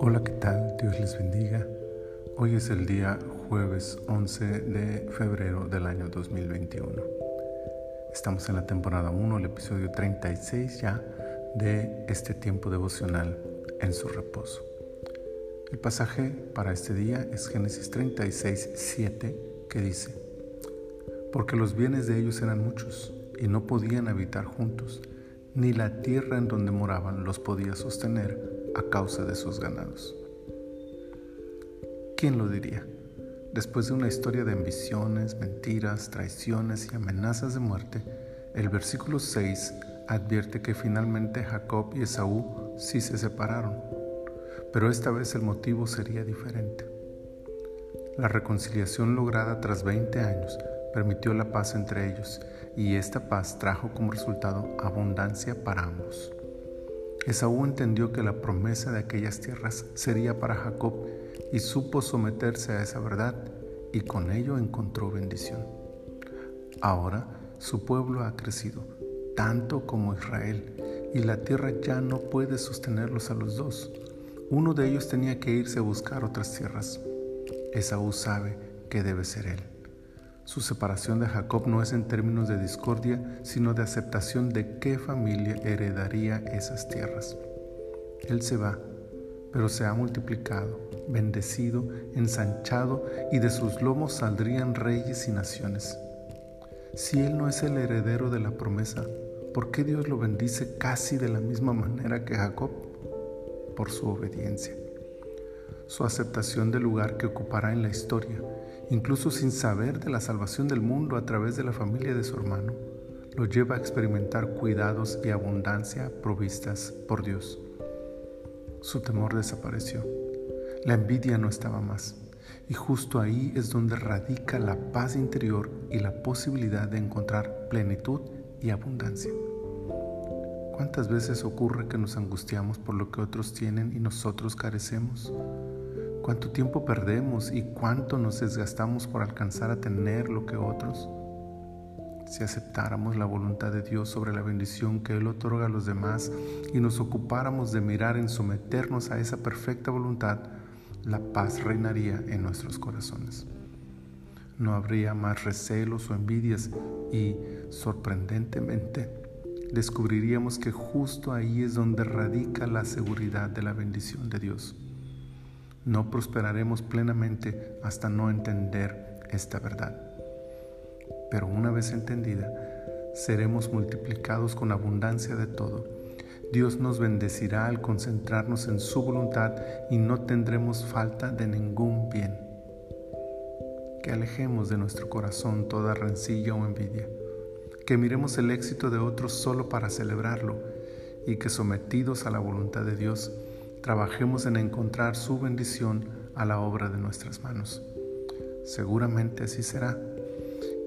Hola, ¿qué tal? Dios les bendiga. Hoy es el día jueves 11 de febrero del año 2021. Estamos en la temporada 1, el episodio 36 ya de este tiempo devocional en su reposo. El pasaje para este día es Génesis 36, 7, que dice, porque los bienes de ellos eran muchos y no podían habitar juntos, ni la tierra en donde moraban los podía sostener a causa de sus ganados. ¿Quién lo diría? Después de una historia de ambiciones, mentiras, traiciones y amenazas de muerte, el versículo 6 advierte que finalmente Jacob y Esaú sí se separaron, pero esta vez el motivo sería diferente. La reconciliación lograda tras 20 años permitió la paz entre ellos y esta paz trajo como resultado abundancia para ambos. Esaú entendió que la promesa de aquellas tierras sería para Jacob y supo someterse a esa verdad y con ello encontró bendición. Ahora su pueblo ha crecido, tanto como Israel, y la tierra ya no puede sostenerlos a los dos. Uno de ellos tenía que irse a buscar otras tierras. Esaú sabe que debe ser él. Su separación de Jacob no es en términos de discordia, sino de aceptación de qué familia heredaría esas tierras. Él se va, pero se ha multiplicado, bendecido, ensanchado, y de sus lomos saldrían reyes y naciones. Si Él no es el heredero de la promesa, ¿por qué Dios lo bendice casi de la misma manera que Jacob? Por su obediencia. Su aceptación del lugar que ocupará en la historia incluso sin saber de la salvación del mundo a través de la familia de su hermano, lo lleva a experimentar cuidados y abundancia provistas por Dios. Su temor desapareció. La envidia no estaba más. Y justo ahí es donde radica la paz interior y la posibilidad de encontrar plenitud y abundancia. ¿Cuántas veces ocurre que nos angustiamos por lo que otros tienen y nosotros carecemos? Cuánto tiempo perdemos y cuánto nos desgastamos por alcanzar a tener lo que otros. Si aceptáramos la voluntad de Dios sobre la bendición que Él otorga a los demás y nos ocupáramos de mirar en someternos a esa perfecta voluntad, la paz reinaría en nuestros corazones. No habría más recelos o envidias y, sorprendentemente, descubriríamos que justo ahí es donde radica la seguridad de la bendición de Dios. No prosperaremos plenamente hasta no entender esta verdad. Pero una vez entendida, seremos multiplicados con abundancia de todo. Dios nos bendecirá al concentrarnos en su voluntad y no tendremos falta de ningún bien. Que alejemos de nuestro corazón toda rencilla o envidia. Que miremos el éxito de otros solo para celebrarlo y que sometidos a la voluntad de Dios, trabajemos en encontrar su bendición a la obra de nuestras manos. Seguramente así será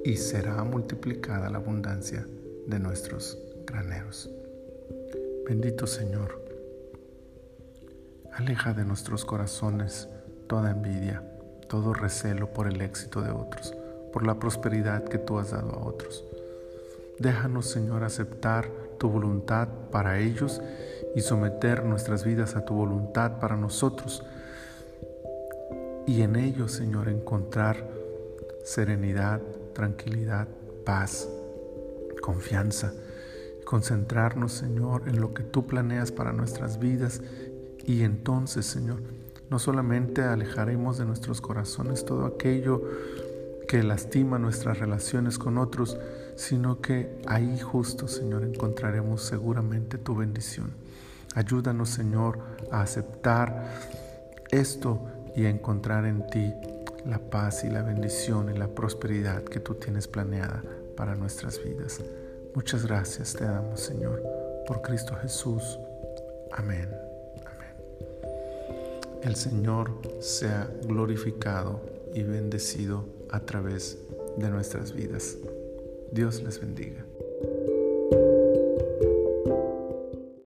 y será multiplicada la abundancia de nuestros graneros. Bendito Señor, aleja de nuestros corazones toda envidia, todo recelo por el éxito de otros, por la prosperidad que tú has dado a otros. Déjanos, Señor, aceptar tu voluntad para ellos y someter nuestras vidas a tu voluntad para nosotros. Y en ellos, Señor, encontrar serenidad, tranquilidad, paz, confianza. Concentrarnos, Señor, en lo que tú planeas para nuestras vidas. Y entonces, Señor, no solamente alejaremos de nuestros corazones todo aquello que lastima nuestras relaciones con otros, sino que ahí justo, Señor, encontraremos seguramente tu bendición. Ayúdanos, Señor, a aceptar esto y a encontrar en ti la paz y la bendición y la prosperidad que tú tienes planeada para nuestras vidas. Muchas gracias te damos, Señor, por Cristo Jesús. Amén. Amén. El Señor sea glorificado y bendecido a través de nuestras vidas. Dios les bendiga.